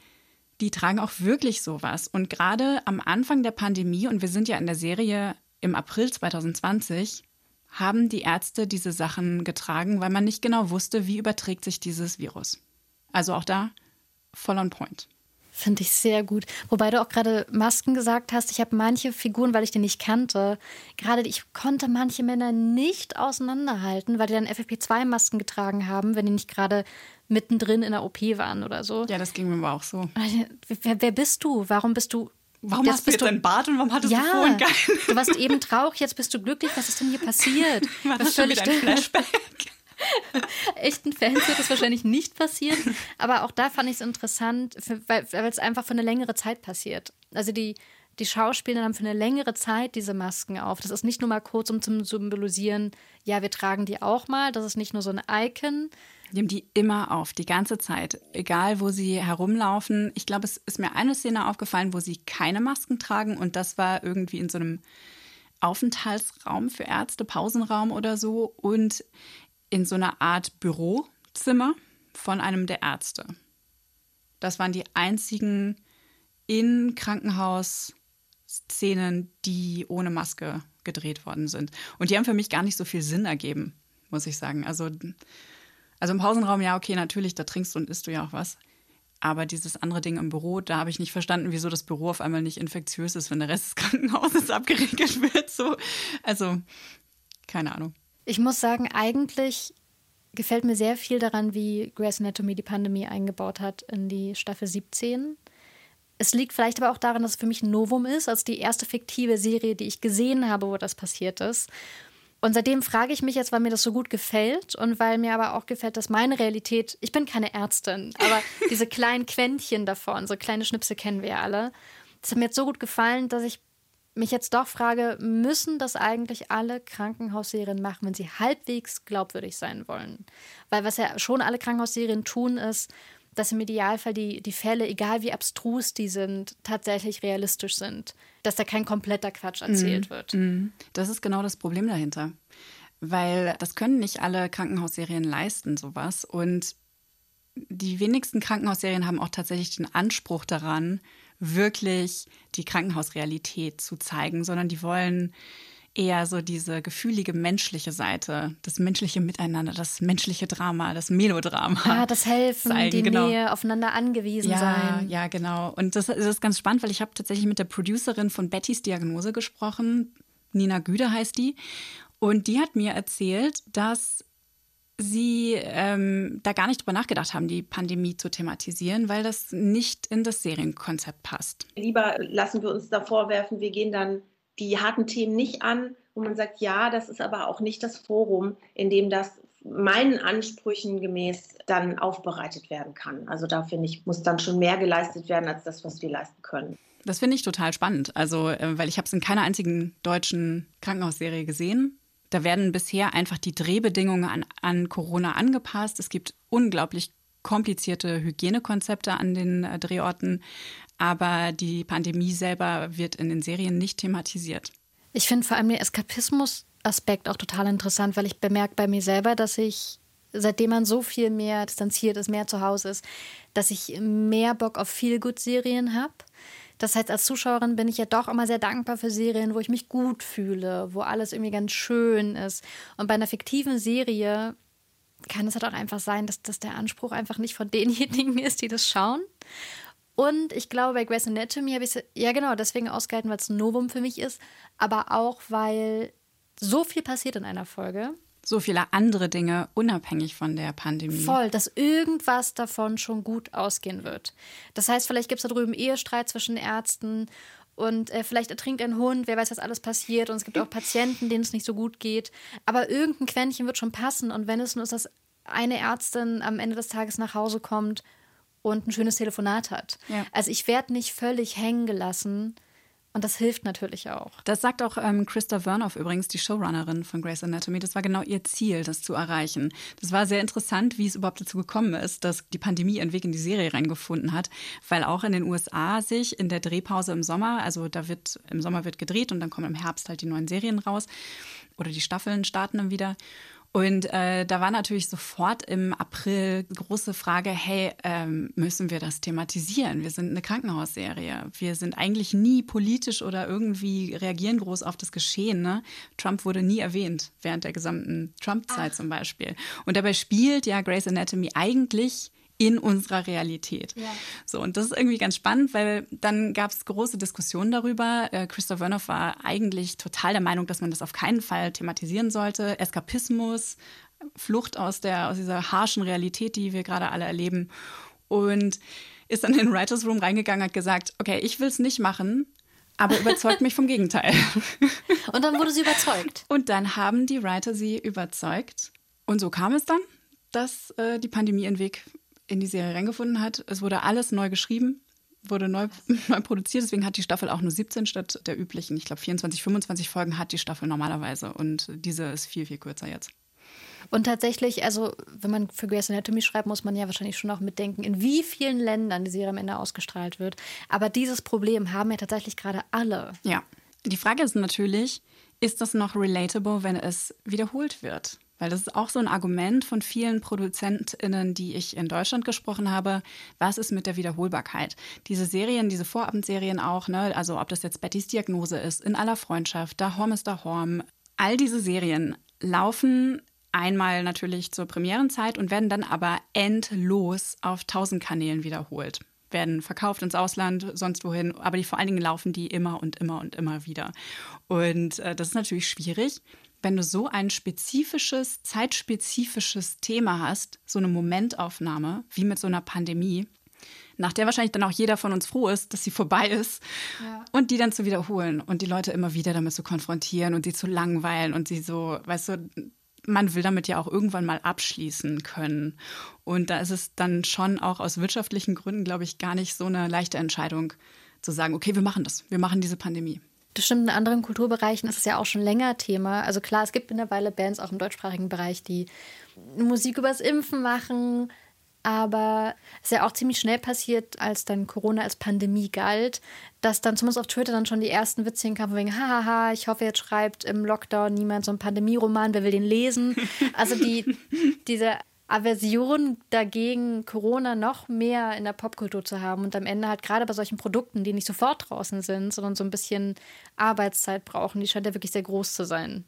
die tragen auch wirklich sowas. Und gerade am Anfang der Pandemie, und wir sind ja in der Serie im April 2020, haben die Ärzte diese Sachen getragen, weil man nicht genau wusste, wie überträgt sich dieses Virus. Also auch da voll on point. Finde ich sehr gut. Wobei du auch gerade Masken gesagt hast. Ich habe manche Figuren, weil ich die nicht kannte, gerade ich konnte manche Männer nicht auseinanderhalten, weil die dann FFP2-Masken getragen haben, wenn die nicht gerade mittendrin in der OP waren oder so. Ja, das ging mir aber auch so. Wer, wer bist du? Warum bist du Warum das hast du jetzt einen Bart und warum hattest ja, du vorhin keinen? Du warst eben traurig, jetzt bist du glücklich. Was ist denn hier passiert? War das, schon wieder ein Flashback? Echten Fans wird das wahrscheinlich nicht passieren. Aber auch da fand ich es interessant, weil es einfach für eine längere Zeit passiert. Also die, die Schauspieler haben für eine längere Zeit diese Masken auf. Das ist nicht nur mal kurz, um zu symbolisieren, ja, wir tragen die auch mal. Das ist nicht nur so ein Icon, die haben die immer auf, die ganze Zeit, egal wo sie herumlaufen. Ich glaube, es ist mir eine Szene aufgefallen, wo sie keine Masken tragen und das war irgendwie in so einem Aufenthaltsraum für Ärzte, Pausenraum oder so und in so einer Art Bürozimmer von einem der Ärzte. Das waren die einzigen in Krankenhausszenen, die ohne Maske gedreht worden sind. Und die haben für mich gar nicht so viel Sinn ergeben, muss ich sagen. Also also im Pausenraum, ja, okay, natürlich, da trinkst du und isst du ja auch was. Aber dieses andere Ding im Büro, da habe ich nicht verstanden, wieso das Büro auf einmal nicht infektiös ist, wenn der Rest des Krankenhauses abgeriegelt wird. So. Also, keine Ahnung. Ich muss sagen, eigentlich gefällt mir sehr viel daran, wie Grey's Anatomy die Pandemie eingebaut hat in die Staffel 17. Es liegt vielleicht aber auch daran, dass es für mich ein Novum ist, als die erste fiktive Serie, die ich gesehen habe, wo das passiert ist. Und seitdem frage ich mich jetzt, weil mir das so gut gefällt und weil mir aber auch gefällt, dass meine Realität, ich bin keine Ärztin, aber diese kleinen Quäntchen davon, so kleine Schnipse kennen wir ja alle, das hat mir jetzt so gut gefallen, dass ich mich jetzt doch frage, müssen das eigentlich alle Krankenhausserien machen, wenn sie halbwegs glaubwürdig sein wollen? Weil was ja schon alle Krankenhausserien tun, ist, dass im Idealfall die, die Fälle, egal wie abstrus die sind, tatsächlich realistisch sind. Dass da kein kompletter Quatsch erzählt mhm. wird. Mhm. Das ist genau das Problem dahinter. Weil das können nicht alle Krankenhausserien leisten, sowas. Und die wenigsten Krankenhausserien haben auch tatsächlich den Anspruch daran, wirklich die Krankenhausrealität zu zeigen, sondern die wollen eher so diese gefühlige menschliche Seite, das menschliche Miteinander, das menschliche Drama, das Melodrama. Ja, das Helfen, zeigen. die genau. Nähe, aufeinander angewiesen ja, sein. Ja, genau. Und das, das ist ganz spannend, weil ich habe tatsächlich mit der Producerin von Bettys Diagnose gesprochen. Nina Güde heißt die. Und die hat mir erzählt, dass sie ähm, da gar nicht drüber nachgedacht haben, die Pandemie zu thematisieren, weil das nicht in das Serienkonzept passt. Lieber lassen wir uns da vorwerfen, wir gehen dann die harten Themen nicht an, wo man sagt, ja, das ist aber auch nicht das Forum, in dem das meinen Ansprüchen gemäß dann aufbereitet werden kann. Also da finde ich, muss dann schon mehr geleistet werden als das, was wir leisten können. Das finde ich total spannend. Also, äh, weil ich habe es in keiner einzigen deutschen Krankenhausserie gesehen. Da werden bisher einfach die Drehbedingungen an, an Corona angepasst. Es gibt unglaublich komplizierte Hygienekonzepte an den äh, Drehorten aber die Pandemie selber wird in den Serien nicht thematisiert. Ich finde vor allem den Eskapismus-Aspekt auch total interessant, weil ich bemerke bei mir selber, dass ich, seitdem man so viel mehr distanziert ist, mehr zu Hause ist, dass ich mehr Bock auf Feel-Good-Serien habe. Das heißt, als Zuschauerin bin ich ja doch immer sehr dankbar für Serien, wo ich mich gut fühle, wo alles irgendwie ganz schön ist. Und bei einer fiktiven Serie kann es halt auch einfach sein, dass das der Anspruch einfach nicht von denjenigen ist, die das schauen. Und ich glaube, bei Grey's Anatomy habe ich es ja genau deswegen ausgehalten, weil es ein Novum für mich ist, aber auch, weil so viel passiert in einer Folge. So viele andere Dinge unabhängig von der Pandemie. Voll, dass irgendwas davon schon gut ausgehen wird. Das heißt, vielleicht gibt es da drüben Ehestreit zwischen Ärzten und äh, vielleicht ertrinkt ein Hund, wer weiß, was alles passiert. Und es gibt auch Patienten, denen es nicht so gut geht. Aber irgendein Quäntchen wird schon passen. Und wenn es nur ist, dass eine Ärztin am Ende des Tages nach Hause kommt und ein schönes Telefonat hat. Ja. Also ich werde nicht völlig hängen gelassen, Und das hilft natürlich auch. Das sagt auch ähm, Christa Vernoff übrigens, die Showrunnerin von Grey's Anatomy. Das war genau ihr Ziel, das zu erreichen. Das war sehr interessant, wie es überhaupt dazu gekommen ist, dass die Pandemie einen Weg in die Serie reingefunden hat, weil auch in den USA sich in der Drehpause im Sommer, also da wird im Sommer wird gedreht und dann kommen im Herbst halt die neuen Serien raus oder die Staffeln starten dann wieder. Und äh, da war natürlich sofort im April große Frage, hey, ähm, müssen wir das thematisieren? Wir sind eine Krankenhausserie. Wir sind eigentlich nie politisch oder irgendwie reagieren groß auf das Geschehen. Ne? Trump wurde nie erwähnt während der gesamten Trump-Zeit zum Beispiel. Und dabei spielt ja Grey's Anatomy eigentlich in unserer Realität. Ja. So, und das ist irgendwie ganz spannend, weil dann gab es große Diskussionen darüber. Äh, Christoph Wernoff war eigentlich total der Meinung, dass man das auf keinen Fall thematisieren sollte. Eskapismus, Flucht aus, der, aus dieser harschen Realität, die wir gerade alle erleben. Und ist dann in den Writers Room reingegangen, hat gesagt, okay, ich will es nicht machen, aber überzeugt mich vom Gegenteil. Und dann wurde sie überzeugt. Und dann haben die Writer sie überzeugt. Und so kam es dann, dass äh, die Pandemie ihren Weg in die Serie reingefunden hat. Es wurde alles neu geschrieben, wurde neu, neu produziert. Deswegen hat die Staffel auch nur 17 statt der üblichen, ich glaube 24, 25 Folgen hat die Staffel normalerweise. Und diese ist viel, viel kürzer jetzt. Und tatsächlich, also wenn man für Grey's Anatomy schreibt, muss man ja wahrscheinlich schon auch mitdenken, in wie vielen Ländern die Serie am Ende ausgestrahlt wird. Aber dieses Problem haben ja tatsächlich gerade alle. Ja. Die Frage ist natürlich, ist das noch relatable, wenn es wiederholt wird? Weil das ist auch so ein Argument von vielen ProduzentInnen, die ich in Deutschland gesprochen habe. Was ist mit der Wiederholbarkeit? Diese Serien, diese Vorabendserien auch, ne? also ob das jetzt Bettys Diagnose ist, in aller Freundschaft, Da Horm ist Da Horm, all diese Serien laufen einmal natürlich zur Premierenzeit und werden dann aber endlos auf tausend Kanälen wiederholt werden verkauft ins Ausland, sonst wohin, aber die vor allen Dingen laufen die immer und immer und immer wieder. Und äh, das ist natürlich schwierig, wenn du so ein spezifisches, zeitspezifisches Thema hast, so eine Momentaufnahme, wie mit so einer Pandemie, nach der wahrscheinlich dann auch jeder von uns froh ist, dass sie vorbei ist, ja. und die dann zu wiederholen und die Leute immer wieder damit zu konfrontieren und sie zu langweilen und sie so, weißt du, man will damit ja auch irgendwann mal abschließen können. Und da ist es dann schon auch aus wirtschaftlichen Gründen, glaube ich, gar nicht so eine leichte Entscheidung zu sagen, okay, wir machen das, wir machen diese Pandemie. Bestimmt in anderen Kulturbereichen ist es ja auch schon länger Thema. Also klar, es gibt mittlerweile Bands auch im deutschsprachigen Bereich, die Musik übers Impfen machen. Aber es ist ja auch ziemlich schnell passiert, als dann Corona als Pandemie galt, dass dann zumindest auf Twitter dann schon die ersten Witze hinkamen, wegen, hahaha, ich hoffe, jetzt schreibt im Lockdown niemand so einen Pandemieroman, wer will den lesen? Also die, diese Aversion dagegen, Corona noch mehr in der Popkultur zu haben und am Ende halt gerade bei solchen Produkten, die nicht sofort draußen sind, sondern so ein bisschen Arbeitszeit brauchen, die scheint ja wirklich sehr groß zu sein.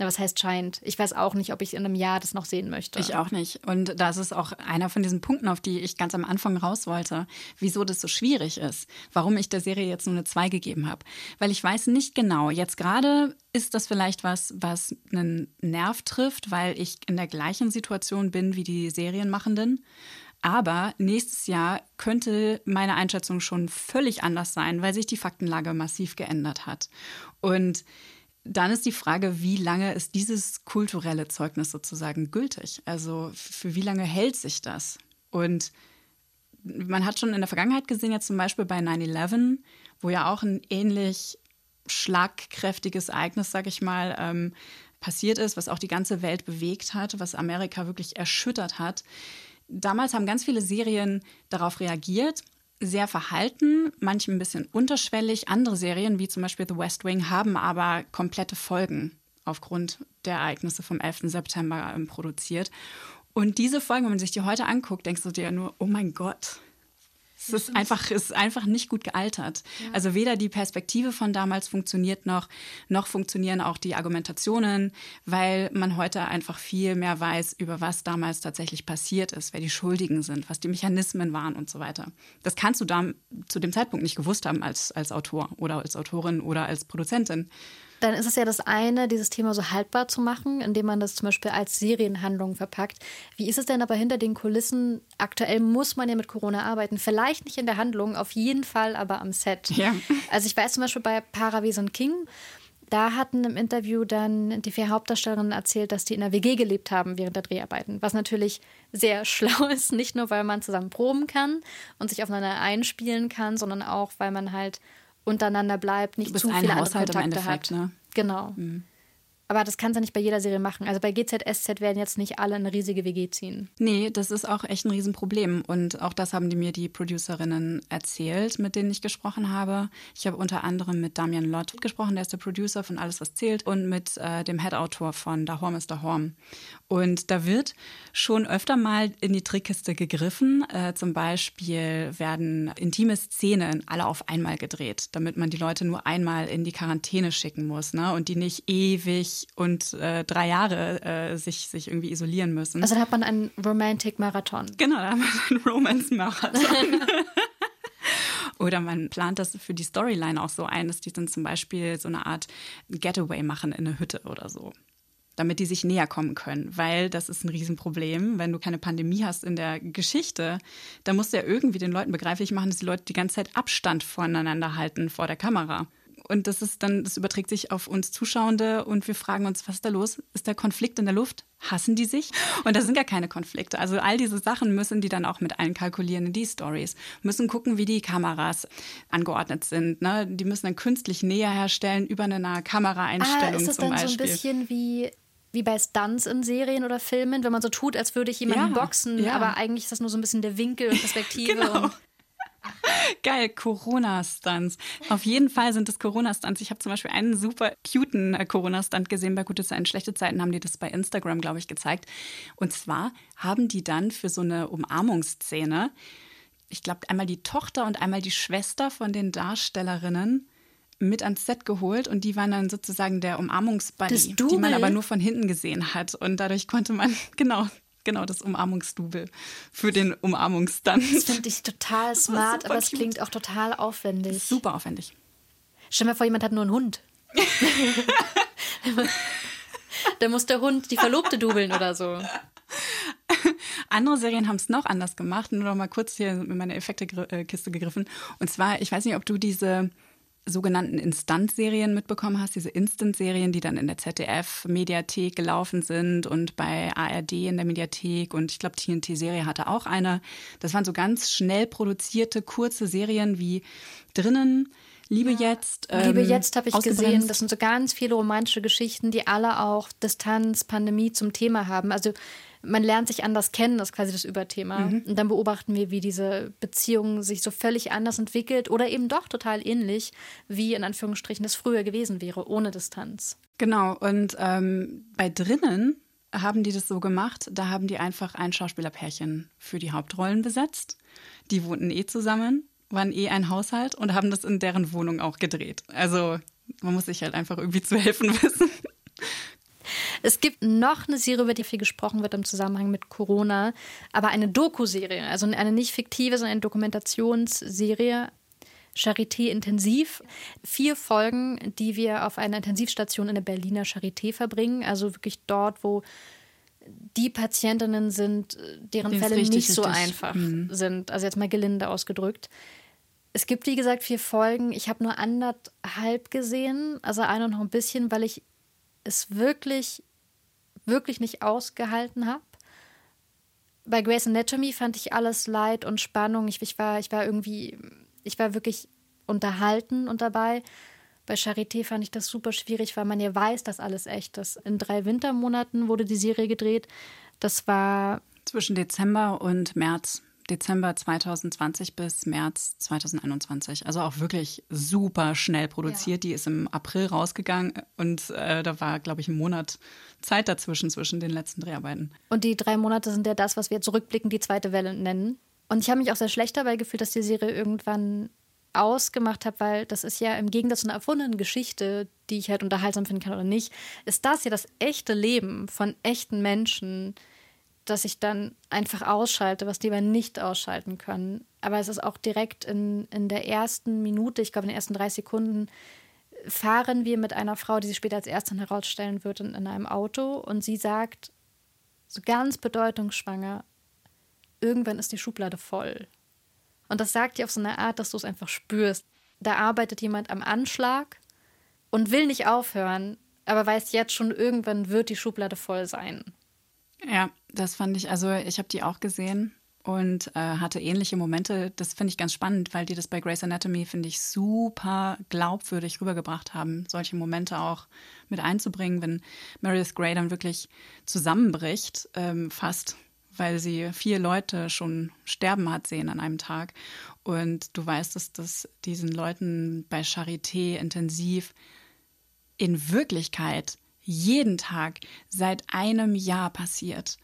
Na, was heißt scheint? Ich weiß auch nicht, ob ich in einem Jahr das noch sehen möchte. Ich auch nicht. Und das ist auch einer von diesen Punkten, auf die ich ganz am Anfang raus wollte, wieso das so schwierig ist, warum ich der Serie jetzt nur eine 2 gegeben habe. Weil ich weiß nicht genau, jetzt gerade ist das vielleicht was, was einen Nerv trifft, weil ich in der gleichen Situation bin wie die Serienmachenden. Aber nächstes Jahr könnte meine Einschätzung schon völlig anders sein, weil sich die Faktenlage massiv geändert hat. Und dann ist die Frage, wie lange ist dieses kulturelle Zeugnis sozusagen gültig? Also für wie lange hält sich das? Und man hat schon in der Vergangenheit gesehen, jetzt zum Beispiel bei 9-11, wo ja auch ein ähnlich schlagkräftiges Ereignis, sag ich mal, ähm, passiert ist, was auch die ganze Welt bewegt hat, was Amerika wirklich erschüttert hat. Damals haben ganz viele Serien darauf reagiert sehr verhalten, manche ein bisschen unterschwellig. Andere Serien, wie zum Beispiel The West Wing, haben aber komplette Folgen aufgrund der Ereignisse vom 11. September ähm, produziert. Und diese Folgen, wenn man sich die heute anguckt, denkst du dir nur, oh mein Gott, es ist einfach, ist einfach nicht gut gealtert. Ja. Also weder die Perspektive von damals funktioniert noch, noch funktionieren auch die Argumentationen, weil man heute einfach viel mehr weiß, über was damals tatsächlich passiert ist, wer die Schuldigen sind, was die Mechanismen waren und so weiter. Das kannst du da zu dem Zeitpunkt nicht gewusst haben als, als Autor oder als Autorin oder als Produzentin. Dann ist es ja das eine, dieses Thema so haltbar zu machen, indem man das zum Beispiel als Serienhandlung verpackt. Wie ist es denn aber hinter den Kulissen? Aktuell muss man ja mit Corona arbeiten. Vielleicht nicht in der Handlung, auf jeden Fall aber am Set. Ja. Also ich weiß zum Beispiel bei Paravis King, da hatten im Interview dann die vier Hauptdarstellerinnen erzählt, dass die in der WG gelebt haben während der Dreharbeiten. Was natürlich sehr schlau ist, nicht nur weil man zusammen proben kann und sich aufeinander einspielen kann, sondern auch weil man halt untereinander bleibt, nicht zu viele Haushalt andere Kontakte Endeffekt, hat. ne? Genau. Mhm. Aber das kannst du nicht bei jeder Serie machen. Also bei GZSZ werden jetzt nicht alle in eine riesige WG ziehen. Nee, das ist auch echt ein Riesenproblem. Und auch das haben die mir die Producerinnen erzählt, mit denen ich gesprochen habe. Ich habe unter anderem mit Damian Lott gesprochen, der ist der Producer von Alles, was zählt, und mit äh, dem Head-Autor von Da Horm ist Da Horm. Und da wird schon öfter mal in die Trickkiste gegriffen. Äh, zum Beispiel werden intime Szenen alle auf einmal gedreht, damit man die Leute nur einmal in die Quarantäne schicken muss ne? und die nicht ewig und äh, drei Jahre äh, sich, sich irgendwie isolieren müssen. Also da hat man einen Romantic-Marathon. Genau, da haben wir einen Romance-Marathon. Oder man plant das für die Storyline auch so ein, dass die dann zum Beispiel so eine Art Getaway machen in eine Hütte oder so. Damit die sich näher kommen können. Weil das ist ein Riesenproblem. Wenn du keine Pandemie hast in der Geschichte, dann musst du ja irgendwie den Leuten begreiflich machen, dass die Leute die ganze Zeit Abstand voneinander halten vor der Kamera. Und das ist dann, das überträgt sich auf uns Zuschauende und wir fragen uns, was ist da los? Ist der Konflikt in der Luft? Hassen die sich? Und da sind gar keine Konflikte. Also all diese Sachen müssen die dann auch mit einkalkulieren in die Stories. Müssen gucken, wie die Kameras angeordnet sind. Ne? Die müssen dann künstlich Nähe herstellen über eine nahe Kameraeinstellung ah, ist das zum dann Beispiel. so ein bisschen wie wie bei Stunts in Serien oder Filmen, wenn man so tut, als würde ich jemanden Ja, boxen, ja. aber eigentlich ist das nur so ein bisschen der Winkel und Perspektive. Genau. und Geil, Corona-Stunts. Auf jeden Fall sind es Corona-Stunts. Ich habe zum Beispiel einen super cuten äh, Corona-Stunt gesehen. Bei Gute Zeiten, Schlechte Zeiten haben die das bei Instagram, glaube ich, gezeigt. Und zwar haben die dann für so eine Umarmungsszene, ich glaube, einmal die Tochter und einmal die Schwester von den Darstellerinnen mit ans Set geholt und die waren dann sozusagen der Umarmungsbuddy, die man aber nur von hinten gesehen hat. Und dadurch konnte man, genau, genau, das Umarmungsdouble für den Umarmungsstunt. Das finde ich total smart, aber es klingt auch total aufwendig. Super aufwendig. Stell dir mal vor, jemand hat nur einen Hund. da muss der Hund die Verlobte dubeln oder so. Andere Serien haben es noch anders gemacht. Nur noch mal kurz hier in meine Effektekiste gegriffen. Und zwar, ich weiß nicht, ob du diese sogenannten Instant-Serien mitbekommen hast, diese Instant-Serien, die dann in der ZDF-Mediathek gelaufen sind und bei ARD in der Mediathek und ich glaube, TNT-Serie hatte auch eine. Das waren so ganz schnell produzierte, kurze Serien wie drinnen, Liebe jetzt. Liebe ähm, jetzt habe ich gesehen, das sind so ganz viele romantische Geschichten, die alle auch Distanz, Pandemie zum Thema haben. Also man lernt sich anders kennen, das ist quasi das Überthema. Mhm. Und dann beobachten wir, wie diese Beziehung sich so völlig anders entwickelt oder eben doch total ähnlich, wie in Anführungsstrichen das früher gewesen wäre, ohne Distanz. Genau, und ähm, bei drinnen haben die das so gemacht, da haben die einfach ein Schauspielerpärchen für die Hauptrollen besetzt. Die wohnten eh zusammen, waren eh ein Haushalt und haben das in deren Wohnung auch gedreht. Also man muss sich halt einfach irgendwie zu helfen wissen. Es gibt noch eine Serie, über die viel gesprochen wird im Zusammenhang mit Corona, aber eine Doku-Serie, also eine nicht fiktive, sondern eine Dokumentationsserie. Charité Intensiv. Vier Folgen, die wir auf einer Intensivstation in der Berliner Charité verbringen. Also wirklich dort, wo die Patientinnen sind, deren Fälle nicht so einfach Mhm. sind. Also jetzt mal gelinde ausgedrückt. Es gibt, wie gesagt, vier Folgen. Ich habe nur anderthalb gesehen, also eine noch ein bisschen, weil ich es wirklich, wirklich nicht ausgehalten habe. Bei Grey's Anatomy fand ich alles Leid und Spannung. Ich, ich, war, ich war irgendwie, ich war wirklich unterhalten und dabei. Bei Charité fand ich das super schwierig, weil man ja weiß, dass alles echt ist. In drei Wintermonaten wurde die Serie gedreht. Das war Zwischen Dezember und März. Dezember 2020 bis März 2021. Also auch wirklich super schnell produziert. Die ist im April rausgegangen und äh, da war, glaube ich, ein Monat Zeit dazwischen, zwischen den letzten Dreharbeiten. Und die drei Monate sind ja das, was wir jetzt rückblickend die zweite Welle nennen. Und ich habe mich auch sehr schlecht dabei gefühlt, dass die Serie irgendwann ausgemacht habe, weil das ist ja im Gegensatz zu einer erfundenen Geschichte, die ich halt unterhaltsam finden kann oder nicht, ist das ja das echte Leben von echten Menschen, dass ich dann einfach ausschalte, was die aber nicht ausschalten können. Aber es ist auch direkt in, in der ersten Minute, ich glaube in den ersten drei Sekunden, fahren wir mit einer Frau, die sich später als Ärztin herausstellen wird, in, in einem Auto und sie sagt, so ganz bedeutungsschwanger, irgendwann ist die Schublade voll. Und das sagt die auf so eine Art, dass du es einfach spürst. Da arbeitet jemand am Anschlag und will nicht aufhören, aber weiß jetzt schon, irgendwann wird die Schublade voll sein. Ja, das fand ich, also ich habe die auch gesehen und äh, hatte ähnliche Momente. Das finde ich ganz spannend, weil die das bei Grey's Anatomy, finde ich, super glaubwürdig rübergebracht haben, solche Momente auch mit einzubringen, wenn Meredith Grey dann wirklich zusammenbricht, ähm, fast, weil sie vier Leute schon sterben hat sehen an einem Tag. Und du weißt, dass das diesen Leuten bei Charité intensiv in Wirklichkeit jeden Tag seit einem Jahr passiert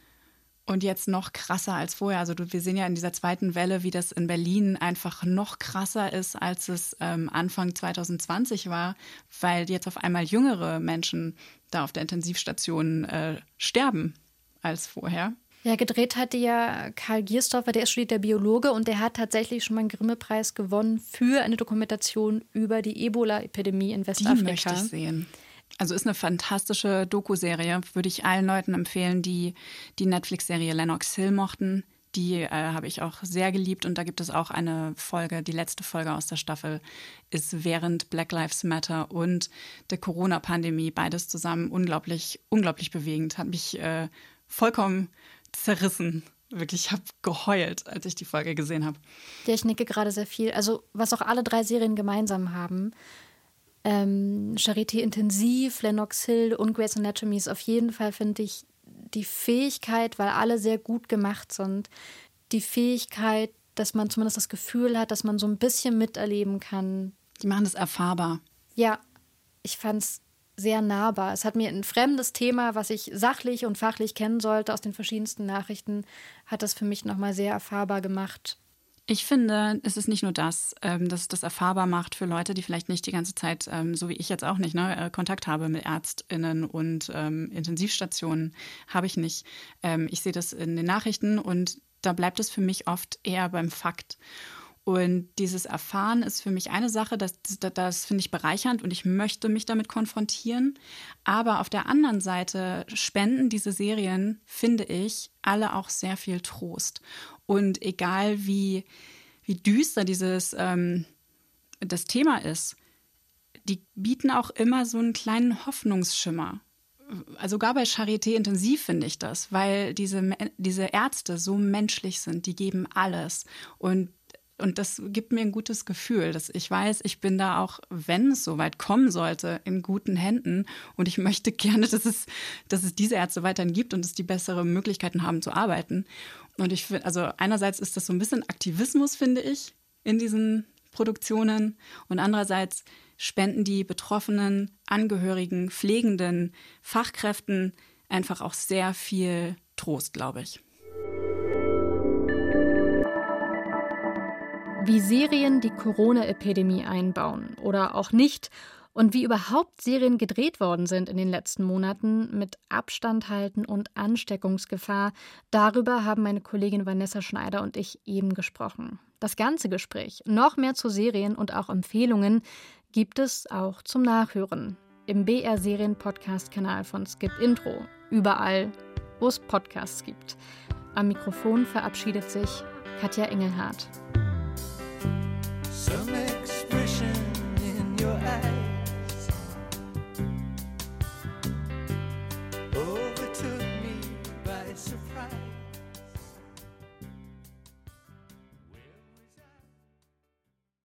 und jetzt noch krasser als vorher. Also wir sehen ja in dieser zweiten Welle, wie das in Berlin einfach noch krasser ist, als es ähm, Anfang 2020 war, weil jetzt auf einmal jüngere Menschen da auf der Intensivstation äh, sterben als vorher. Ja, gedreht hatte ja Karl Giersdorfer, der ist studiert der Biologe und der hat tatsächlich schon mal einen Grimme-Preis gewonnen für eine Dokumentation über die Ebola-Epidemie in Westafrika. Die möchte ich sehen. Also ist eine fantastische Doku-Serie, würde ich allen Leuten empfehlen, die die Netflix-Serie Lennox Hill mochten. Die äh, habe ich auch sehr geliebt und da gibt es auch eine Folge, die letzte Folge aus der Staffel ist während Black Lives Matter und der Corona-Pandemie beides zusammen unglaublich, unglaublich bewegend. Hat mich äh, vollkommen zerrissen. Wirklich, ich habe geheult, als ich die Folge gesehen habe. Ja, ich nicke gerade sehr viel. Also, was auch alle drei Serien gemeinsam haben, ähm, Charité Intensiv, Lennox Hill und Grey's Anatomy ist auf jeden Fall, finde ich, die Fähigkeit, weil alle sehr gut gemacht sind, die Fähigkeit, dass man zumindest das Gefühl hat, dass man so ein bisschen miterleben kann. Die machen das erfahrbar. Ja, ich fand es sehr nahbar. Es hat mir ein fremdes Thema, was ich sachlich und fachlich kennen sollte aus den verschiedensten Nachrichten, hat das für mich nochmal sehr erfahrbar gemacht. Ich finde, es ist nicht nur das, ähm, dass es das erfahrbar macht für Leute, die vielleicht nicht die ganze Zeit, ähm, so wie ich jetzt auch nicht, ne, äh, Kontakt habe mit ÄrztInnen und ähm, Intensivstationen, habe ich nicht. Ähm, ich sehe das in den Nachrichten und da bleibt es für mich oft eher beim Fakt. Und dieses Erfahren ist für mich eine Sache, das, das, das finde ich bereichernd und ich möchte mich damit konfrontieren. Aber auf der anderen Seite spenden diese Serien, finde ich, alle auch sehr viel Trost. Und egal wie, wie düster dieses ähm, das Thema ist, die bieten auch immer so einen kleinen Hoffnungsschimmer. Also sogar bei Charité intensiv finde ich das, weil diese, diese Ärzte so menschlich sind, die geben alles. Und und das gibt mir ein gutes Gefühl, dass ich weiß, ich bin da auch, wenn es so weit kommen sollte, in guten Händen. Und ich möchte gerne, dass es, dass es diese Ärzte weiterhin gibt und dass die bessere Möglichkeiten haben zu arbeiten. Und ich finde, also einerseits ist das so ein bisschen Aktivismus, finde ich, in diesen Produktionen. Und andererseits spenden die Betroffenen, Angehörigen, Pflegenden, Fachkräften einfach auch sehr viel Trost, glaube ich. Wie Serien die Corona-Epidemie einbauen oder auch nicht und wie überhaupt Serien gedreht worden sind in den letzten Monaten mit Abstand halten und Ansteckungsgefahr, darüber haben meine Kollegin Vanessa Schneider und ich eben gesprochen. Das ganze Gespräch, noch mehr zu Serien und auch Empfehlungen gibt es auch zum Nachhören im BR Serien Podcast Kanal von Skip Intro, überall, wo es Podcasts gibt. Am Mikrofon verabschiedet sich Katja Engelhardt.